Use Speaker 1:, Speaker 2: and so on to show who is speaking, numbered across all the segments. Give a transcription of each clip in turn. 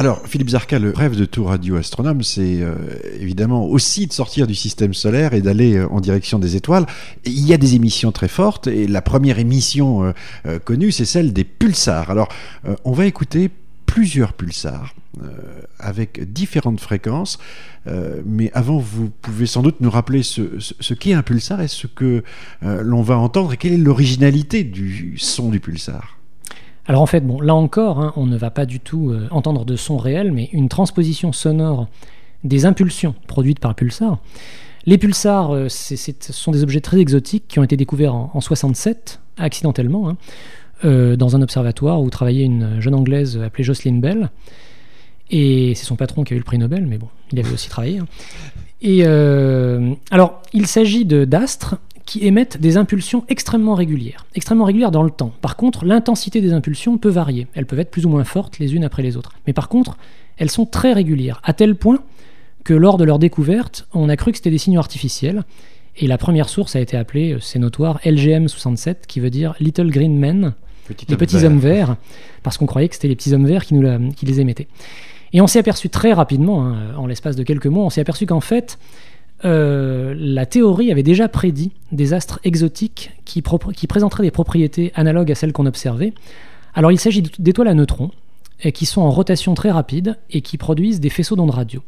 Speaker 1: Alors, Philippe Zarka, le rêve de tout radioastronome, c'est euh, évidemment aussi de sortir du système solaire et d'aller euh, en direction des étoiles. il y a des émissions très fortes, et la première émission euh, connue, c'est celle des pulsars. Alors, on va écouter plusieurs pulsars avec différentes fréquences. mais avant, vous pouvez sans doute nous rappeler ce, ce qu'est un pulsar et ce que l'on va entendre et quelle est l'originalité du son du pulsar.
Speaker 2: Alors en fait, bon, là encore, hein, on ne va pas du tout euh, entendre de son réel, mais une transposition sonore des impulsions produites par pulsar. Les pulsars, euh, ce sont des objets très exotiques qui ont été découverts en, 67, accidentellement, hein, euh, dans un observatoire où travaillait une jeune anglaise appelée Jocelyn Bell. Et c'est son patron qui a eu le prix Nobel, mais bon, il avait aussi travaillé. Hein. Et alors, il s'agit d'astres qui émettent des impulsions extrêmement régulières, extrêmement régulières dans le temps. Par contre, l'intensité des impulsions peut varier. Elles peuvent être plus ou moins fortes les unes après les autres. Mais par contre, elles sont très régulières, à tel point que lors de leur découverte, on a cru que c'était des signaux artificiels. Et la première source a été appelée, euh, c'est notoire, LGM67, qui veut dire Little Green Men, les petits hommes verts, parce qu'on croyait que c'était les petits hommes verts qui, nous qui les émettaient. Et on s'est aperçu très rapidement, hein, en l'espace de quelques mois, on s'est aperçu qu'en fait, euh, la théorie avait déjà prédit des astres exotiques qui, présenteraient des propriétés analogues à celles qu'on observait. Alors il s'agit d'étoiles à neutrons qui sont en rotation très rapide et qui produisent des faisceaux d'ondes radio.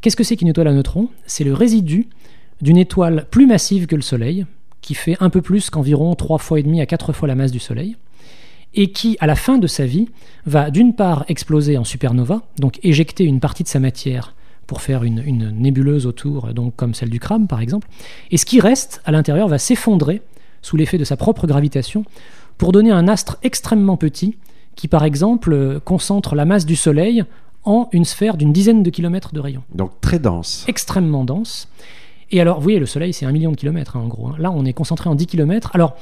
Speaker 2: Qu'est-ce que c'est qu'une étoile à neutrons? C'est le résidu d'une étoile plus massive que le Soleil, qui fait un peu plus qu'environ 3 fois et demi à 4 fois la masse du Soleil, et qui, à la fin de sa vie, va d'une part exploser en supernova, donc éjecter une partie de sa matière pour faire une, nébuleuse autour, donc comme celle du crabe par exemple. Et ce qui reste à l'intérieur va s'effondrer sous l'effet de sa propre gravitation pour donner un astre extrêmement petit qui par exemple concentre la masse du Soleil en une sphère d'une dizaine de kilomètres de rayon.
Speaker 1: Donc très dense.
Speaker 2: Extrêmement dense. Et alors, vous voyez, le Soleil, c'est un million de kilomètres, hein, en gros. Hein. Là, on est concentré en 10 kilomètres. Alors,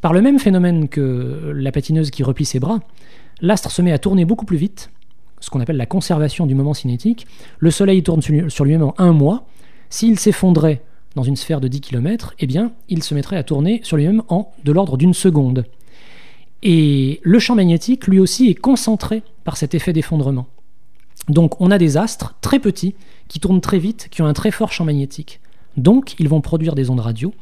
Speaker 2: par le même phénomène que la patineuse qui replie ses bras, l'astre se met à tourner beaucoup plus vite, ce qu'on appelle la conservation du moment cinétique. Le Soleil tourne sur lui-même en un mois. S'il s'effondrait dans une sphère de 10 km, eh bien, il se mettrait à tourner sur lui-même en de l'ordre d'une seconde. Et le champ magnétique, lui aussi, est concentré par cet effet d'effondrement. Donc on a des astres très petits qui tournent très vite, qui ont un très fort champ magnétique. Donc ils vont produire des ondes radio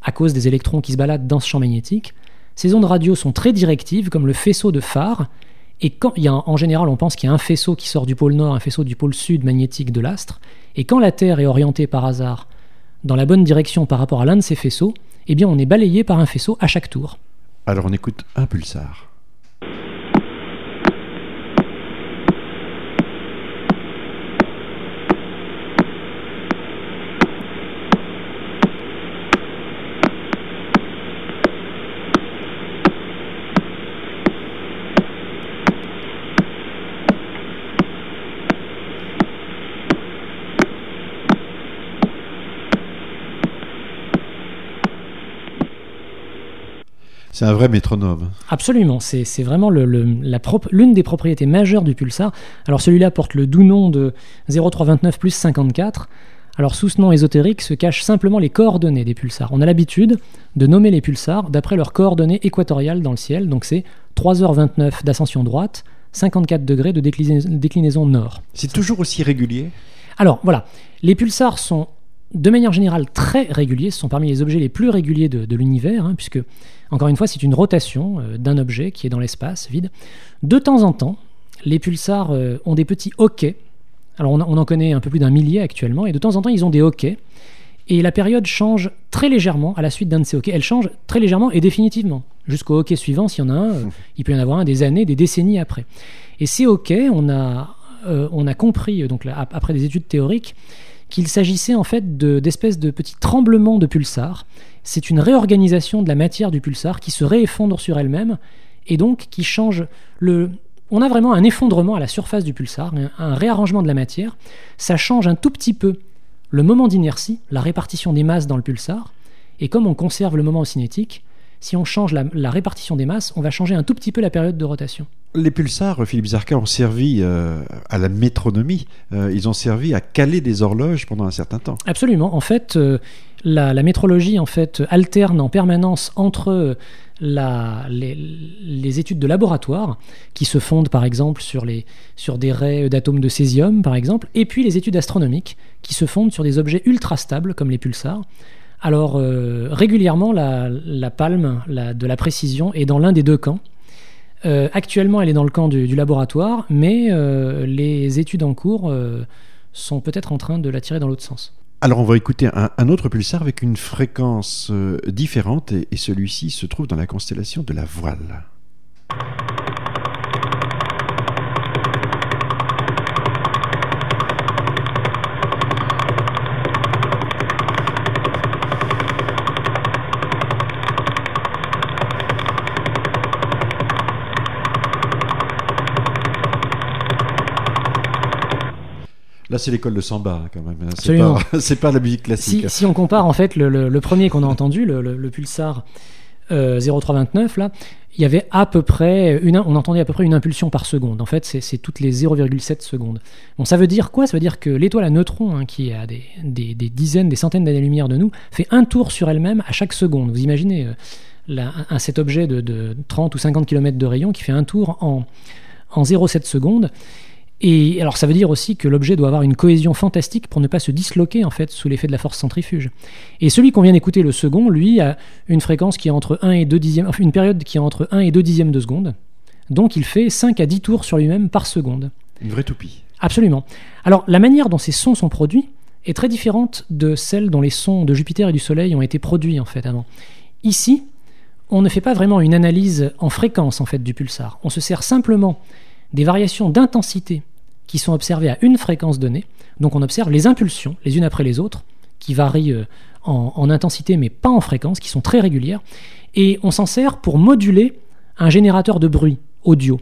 Speaker 2: à cause des électrons qui se baladent dans ce champ magnétique. Ces ondes radio sont très directives, comme le faisceau de phare, et quand il y a en général, on pense qu'il y a un faisceau qui sort du pôle nord, un faisceau du pôle sud magnétique de l'astre, et quand la Terre est orientée par hasard dans la bonne direction par rapport à l'un de ces faisceaux, eh bien on est balayé par un faisceau à chaque tour.
Speaker 1: Alors on écoute un pulsar. C'est un vrai métronome.
Speaker 2: Absolument, c'est vraiment l'une des propriétés majeures du pulsar. Alors celui-là porte le doux nom de 0329 plus 54. Alors sous ce nom ésotérique se cachent simplement les coordonnées des pulsars. On a l'habitude de nommer les pulsars d'après leurs coordonnées équatoriales dans le ciel, donc c'est 3h29 d'ascension droite, 54 degrés de déclinaison nord.
Speaker 1: C'est toujours aussi régulier?
Speaker 2: Alors voilà, les pulsars sont de manière générale très réguliers, ce sont parmi les objets les plus réguliers de, l'univers, hein, puisque encore une fois, c'est une rotation euh, d'un objet qui est dans l'espace vide. De temps en temps, les pulsars euh, ont des petits hoquets. Alors on, en connaît un peu plus d'un millier actuellement, et de temps en temps, ils ont des hoquets. Et la période change très légèrement à la suite d'un de ces hoquets. Elle change très légèrement et définitivement. Jusqu'au hockey suivant, s'il y en a un, euh, il peut y en avoir un des années, des décennies après. Et ces hoquets, on a, on a compris, donc après des études théoriques, qu'il s'agissait en fait d'espèces de, petits tremblements de pulsars. C'est une réorganisation de la matière du pulsar qui se réeffondre sur elle-même et donc qui change le. On a vraiment un effondrement à la surface du pulsar, un, réarrangement de la matière. Ça change un tout petit peu le moment d'inertie, la répartition des masses dans le pulsar. Et comme on conserve le moment cinétique, si on change la, répartition des masses, on va changer un tout petit peu la période de rotation.
Speaker 1: Les pulsars, Philippe Zarka, ont servi euh, à la métronomie. Euh, ils ont servi à caler des horloges pendant un certain temps.
Speaker 2: Absolument. En fait, euh, la, métrologie en fait alterne en permanence entre la, les, les, études de laboratoire qui se fondent par exemple sur, les, sur des raies d'atomes de césium par exemple, et puis les études astronomiques qui se fondent sur des objets ultra stables comme les pulsars. Alors euh, régulièrement la, palme de la précision est dans l'un des deux camps. Euh, actuellement elle est dans le camp du, laboratoire, mais euh, les études en cours sont peut-être en train de la tirer dans l'autre sens.
Speaker 1: Alors on va écouter un, autre pulsar avec une fréquence différente et celui-ci se trouve dans la constellation de la voile. Là, c'est l'école de samba quand même. hein. C'est pas, pas la musique classique.
Speaker 2: Si, si on compare en fait le, le- le premier qu'on a entendu, le, pulsar euh, 0329, là, il y avait à peu près une, on entendait à peu près une impulsion par seconde. En fait, c'est c'est toutes les 0,7 secondes. Bon, ça veut dire quoi? Ça veut dire que l'étoile à neutrons, hein, qui est à des, des- des dizaines, des centaines d'années-lumière de nous, fait un tour sur elle-même à chaque seconde. Vous imaginez euh, la- un- cet objet de, de 30 ou 50 km de rayon qui fait un tour en, en 0,7 secondes. Et alors ça veut dire aussi que l'objet doit avoir une cohésion fantastique pour ne pas se disloquer en fait sous l'effet de la force centrifuge. Et celui qu'on vient d'écouter, le second, lui a une fréquence qui est entre 1 et 2 dixièmes, une période qui est entre 1 et 2 dixièmes de seconde. Donc il fait 5 à 10 tours sur lui-même par seconde.
Speaker 1: Une vraie toupie.
Speaker 2: Absolument. Alors la manière dont ces sons sont produits est très différente de celle dont les sons de Jupiter et du Soleil ont été produits en fait avant. Ici, on ne fait pas vraiment une analyse en fréquence en fait du pulsar. On se sert simplement des variations d'intensité qui sont observées à une fréquence donnée. Donc on observe les impulsions les unes après les autres qui varient euh, en, en intensité mais pas en fréquence, qui sont très régulières. Et on s'en sert pour moduler un générateur de bruit audio.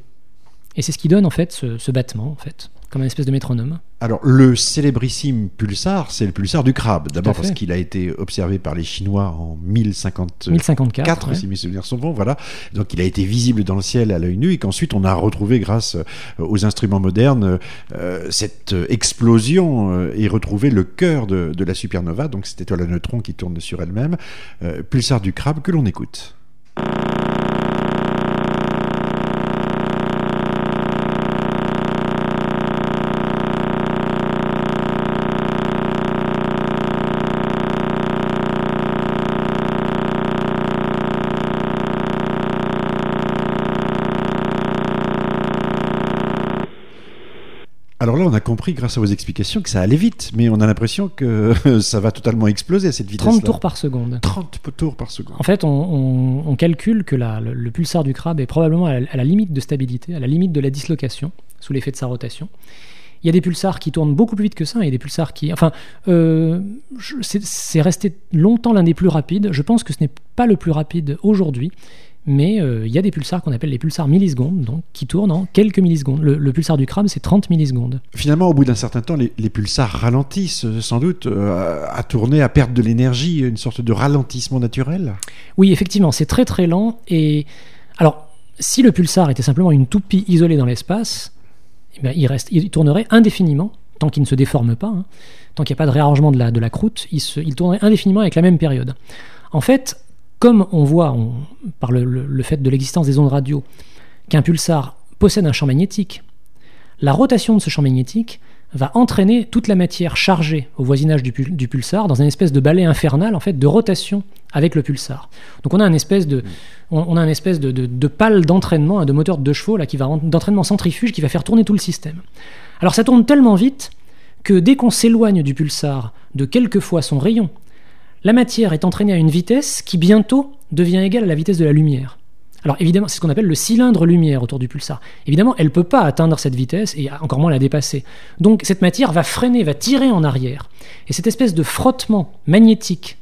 Speaker 2: Et c'est ce qui donne en fait ce, ce battement en fait, comme une espèce de métronome.
Speaker 1: Alors, le célébrissime pulsar, c'est le pulsar du crabe. D'abord parce qu'il a été observé par les Chinois en 1054,
Speaker 2: 1054.
Speaker 1: 4,
Speaker 2: ouais.
Speaker 1: si mes souvenirs sont bons, voilà. Donc il a été visible dans le ciel à l'œil nu et qu'ensuite on a retrouvé grâce euh, aux instruments modernes euh, cette euh, explosion euh, et retrouvé le cœur de, de la supernova, donc cette étoile à neutrons qui tourne sur elle-même, euh, pulsar du crabe que l'on écoute. Alors là, on a compris grâce à vos explications que ça allait vite, mais on a l'impression que ça va totalement exploser à cette vitesse.
Speaker 2: 30 tours par seconde.
Speaker 1: 30 tours par seconde.
Speaker 2: En fait, on, on- on calcule que la- le, le pulsar du crabe est probablement à la, à la limite de stabilité, à la limite de la dislocation, sous l'effet de sa rotation. Il y a des pulsars qui tournent beaucoup plus vite que ça, et des pulsars qui... Enfin, euh, c'est resté longtemps l'un des plus rapides. Je pense que ce n'est pas le plus rapide aujourd'hui, mais euh, il y a des pulsars qu'on appelle les pulsars millisecondes, donc qui tournent en quelques millisecondes. Le, le pulsar du crabe, c'est 30 millisecondes.
Speaker 1: Finalement, au bout d'un certain temps, les, les pulsars ralentissent euh, sans doute euh, à tourner, à perdre de l'énergie, une sorte de ralentissement naturel.
Speaker 2: Oui, effectivement, c'est très très lent. Et alors, si le pulsar était simplement une toupie isolée dans l'espace, eh il, reste, il tournerait indéfiniment, tant qu'il ne se déforme pas, hein, tant qu'il n'y a pas de réarrangement de la, de la croûte, il, se- il tournerait indéfiniment avec la même période. En fait, comme on voit par le, fait de l'existence des ondes radio qu'un pulsar possède un champ magnétique, la rotation de ce champ magnétique va entraîner toute la matière chargée au voisinage du, pul- du pulsar dans une espèce de balai infernal en fait de rotation avec le pulsar. Donc on a une espèce de, on, d'entraînement, hein, de moteur de chevaux là qui va d'entraînement centrifuge qui va faire tourner tout le système. Alors ça tourne tellement vite que dès qu'on s'éloigne du pulsar de quelques fois son rayon, la matière est entraînée à une vitesse qui bientôt devient égale à la vitesse de la lumière. Alors évidemment, c'est ce qu'on appelle le cylindre lumière autour du pulsar. Évidemment, elle ne peut pas atteindre cette vitesse et encore moins la dépasser. Donc cette matière va freiner, va tirer en arrière. Et cette espèce de frottement magnétique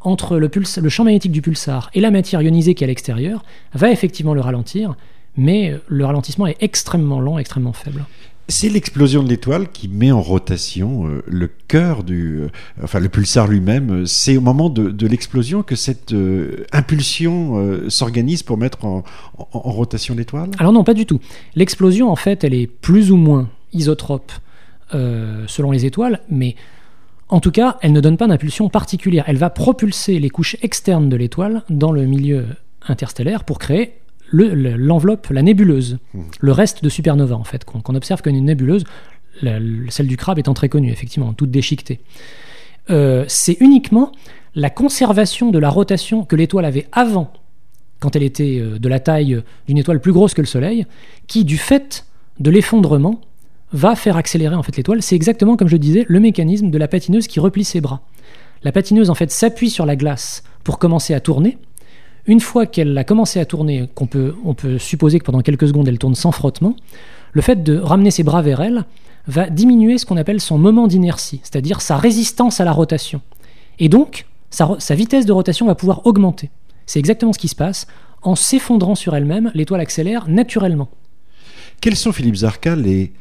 Speaker 2: entre le, puls- le champ magnétique du pulsar et la matière ionisée qui est à l'extérieur va effectivement le ralentir, mais le ralentissement est extrêmement lent, extrêmement faible.
Speaker 1: C'est l'explosion de l'étoile qui met en rotation euh, le cœur du, euh, enfin le pulsar lui-même. C'est au moment de, l'explosion que cette euh, impulsion s'organise pour mettre en, rotation l'étoile?
Speaker 2: Alors non, pas du tout. L'explosion, en fait, elle est plus ou moins isotrope selon les étoiles, mais en tout cas, elle ne donne pas d'impulsion particulière. Elle va propulser les couches externes de l'étoile dans le milieu interstellaire pour créer l'enveloppe, la nébuleuse, mmh. le reste de supernova en fait, qu'on observe comme une nébuleuse, celle du crabe étant très connue, effectivement, toute déchiquetée. Euh, c'est uniquement la conservation de la rotation que l'étoile avait avant, quand elle était euh, de la taille d'une étoile plus grosse que le Soleil, qui, du fait de l'effondrement, va faire accélérer en fait l'étoile. C'est exactement comme je disais le mécanisme de la patineuse qui replie ses bras. La patineuse en fait s'appuie sur la glace pour commencer à tourner. Une fois qu'elle a commencé à tourner, qu'on peut, on peut supposer que pendant quelques secondes elle tourne sans frottement, le fait de ramener ses bras vers elle va diminuer ce qu'on appelle son moment d'inertie, c'est-à-dire sa résistance à la rotation. Et donc, sa, vitesse de rotation va pouvoir augmenter. C'est exactement ce qui se passe. En s'effondrant sur elle-même, l'étoile accélère naturellement.
Speaker 1: Quels sont, Philippe Zarka, les,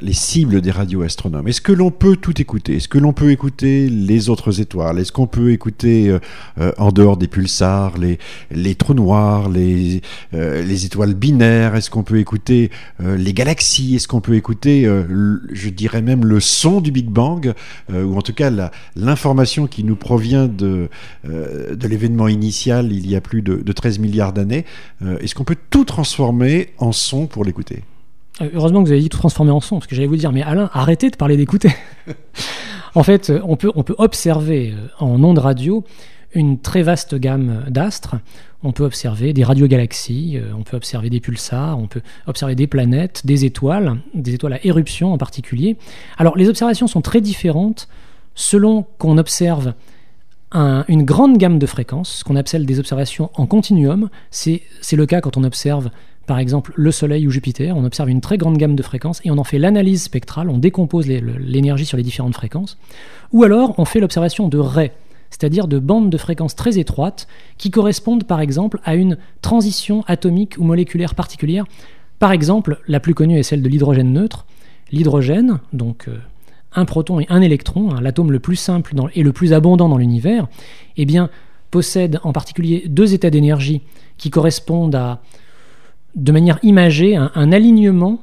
Speaker 1: les cibles des radioastronomes. Est-ce que l'on peut tout écouter? Est-ce que l'on peut écouter les autres étoiles? Est-ce qu'on peut écouter euh, euh, en dehors des pulsars les, trous noirs, les, les étoiles binaires? Est-ce qu'on peut écouter les galaxies? Est-ce qu'on peut écouter, je dirais même, le son du Big Bang Ou en tout cas l'information qui nous provient de, de l'événement initial il y a plus de, de 13 milliards d'années? Est-ce qu'on peut tout transformer en son pour l'écouter?
Speaker 2: euh, heureusement que vous avez dit tout transformer en son, parce que j'allais vous dire, mais Alain, arrêtez de parler d'écouter. en fait, euh, on peut, on peut observer euh, en ondes radio une très vaste gamme d'astres. On peut observer des radiogalaxies, on peut observer des pulsars, on peut observer des planètes, des étoiles, des étoiles à éruption en particulier. Alors les observations sont très différentes selon qu'on observe une grande gamme de fréquences, ce qu'on appelle des observations en continuum. C'est le cas quand on observe par exemple le Soleil ou Jupiter, on observe une très grande gamme de fréquences et on en fait l'analyse spectrale, on décompose l'énergie sur les différentes fréquences. Ou alors on fait l'observation de raies, c'est-à-dire de bandes de fréquences très étroites qui correspondent par exemple à une transition atomique ou moléculaire particulière. Par exemple, la plus connue est celle de l'hydrogène neutre. L'hydrogène, donc euh, un proton et un électron, hein, l'atome le plus simple et le plus abondant dans l'univers, eh possède en particulier deux états d'énergie qui correspondent à de manière imagée un, alignement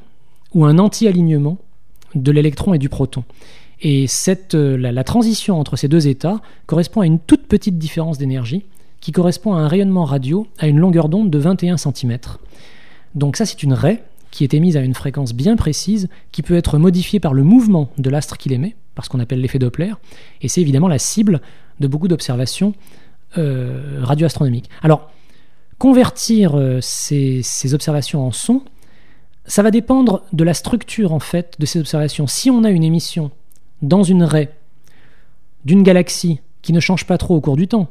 Speaker 2: ou un anti-alignement de l'électron et du proton. Et cette, euh, la, transition entre ces deux états correspond à une toute petite différence d'énergie qui correspond à un rayonnement radio à une longueur d'onde de 21 cm. Donc ça c'est une raie qui est émise à une fréquence bien précise qui peut être modifiée par le mouvement de l'astre qui l'émet, par ce qu'on appelle l'effet Doppler, et c'est évidemment la cible de beaucoup d'observations euh, radioastronomiques. Alors, Convertir euh, ces, observations en son, ça va dépendre de la structure en fait de ces observations. Si on a une émission dans une raie d'une galaxie qui ne change pas trop au cours du temps,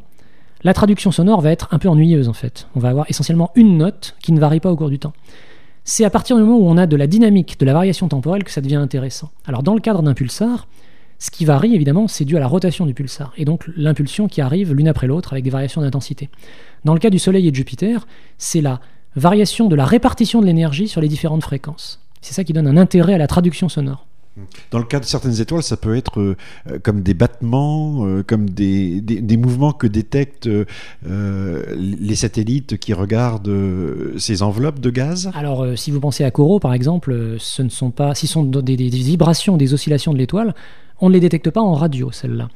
Speaker 2: la traduction sonore va être un peu ennuyeuse en fait. On va avoir essentiellement une note qui ne varie pas au cours du temps. C'est à partir du moment où on a de la dynamique, de la variation temporelle que ça devient intéressant. Alors dans le cadre d'un pulsar, ce qui varie évidemment, c'est dû à la rotation du pulsar et donc l'impulsion qui arrive l'une après l'autre avec des variations d'intensité. Dans le cas du Soleil et de Jupiter, c'est la variation de la répartition de l'énergie sur les différentes fréquences. C'est ça qui donne un intérêt à la traduction sonore.
Speaker 1: Dans le cas de certaines étoiles, ça peut être euh, comme des battements, euh, comme des, des, mouvements que détectent euh, les satellites qui regardent ces enveloppes de gaz.
Speaker 2: Alors, si vous pensez à Corot, par exemple, ce ne sont pas, si ce sont des, des vibrations, des oscillations de l'étoile, on ne les détecte pas en radio, celles-là.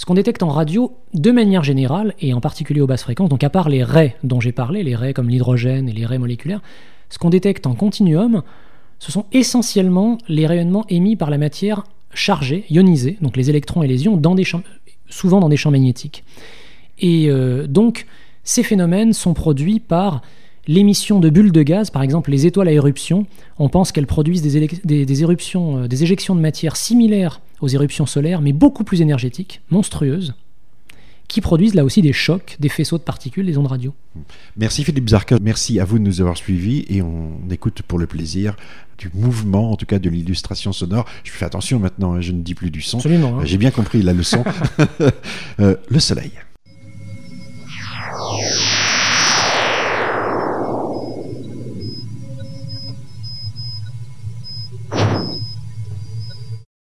Speaker 2: Ce qu'on détecte en radio, de manière générale, et en particulier aux basses fréquences, donc à part les raies dont j'ai parlé, les raies comme l'hydrogène et les raies moléculaires, ce qu'on détecte en continuum, ce sont essentiellement les rayonnements émis par la matière chargée, ionisée, donc les électrons et les ions, souvent dans des champs magnétiques. Et euh, donc, ces phénomènes sont produits par l'émission de bulles de gaz, par exemple les étoiles à éruption, on pense qu'elles produisent des, éruptions, euh, des éjections de matière similaires aux éruptions solaires, mais beaucoup plus énergétiques, monstrueuses, qui produisent là aussi des chocs, des faisceaux de particules, des ondes radio.
Speaker 1: Merci Philippe Zarka, merci à vous de nous avoir suivis et on écoute pour le plaisir du mouvement, en tout cas de l'illustration sonore. Je fais attention maintenant, hein, je ne dis plus du son. Hein. Euh, j'ai bien compris la leçon. Euh, le soleil.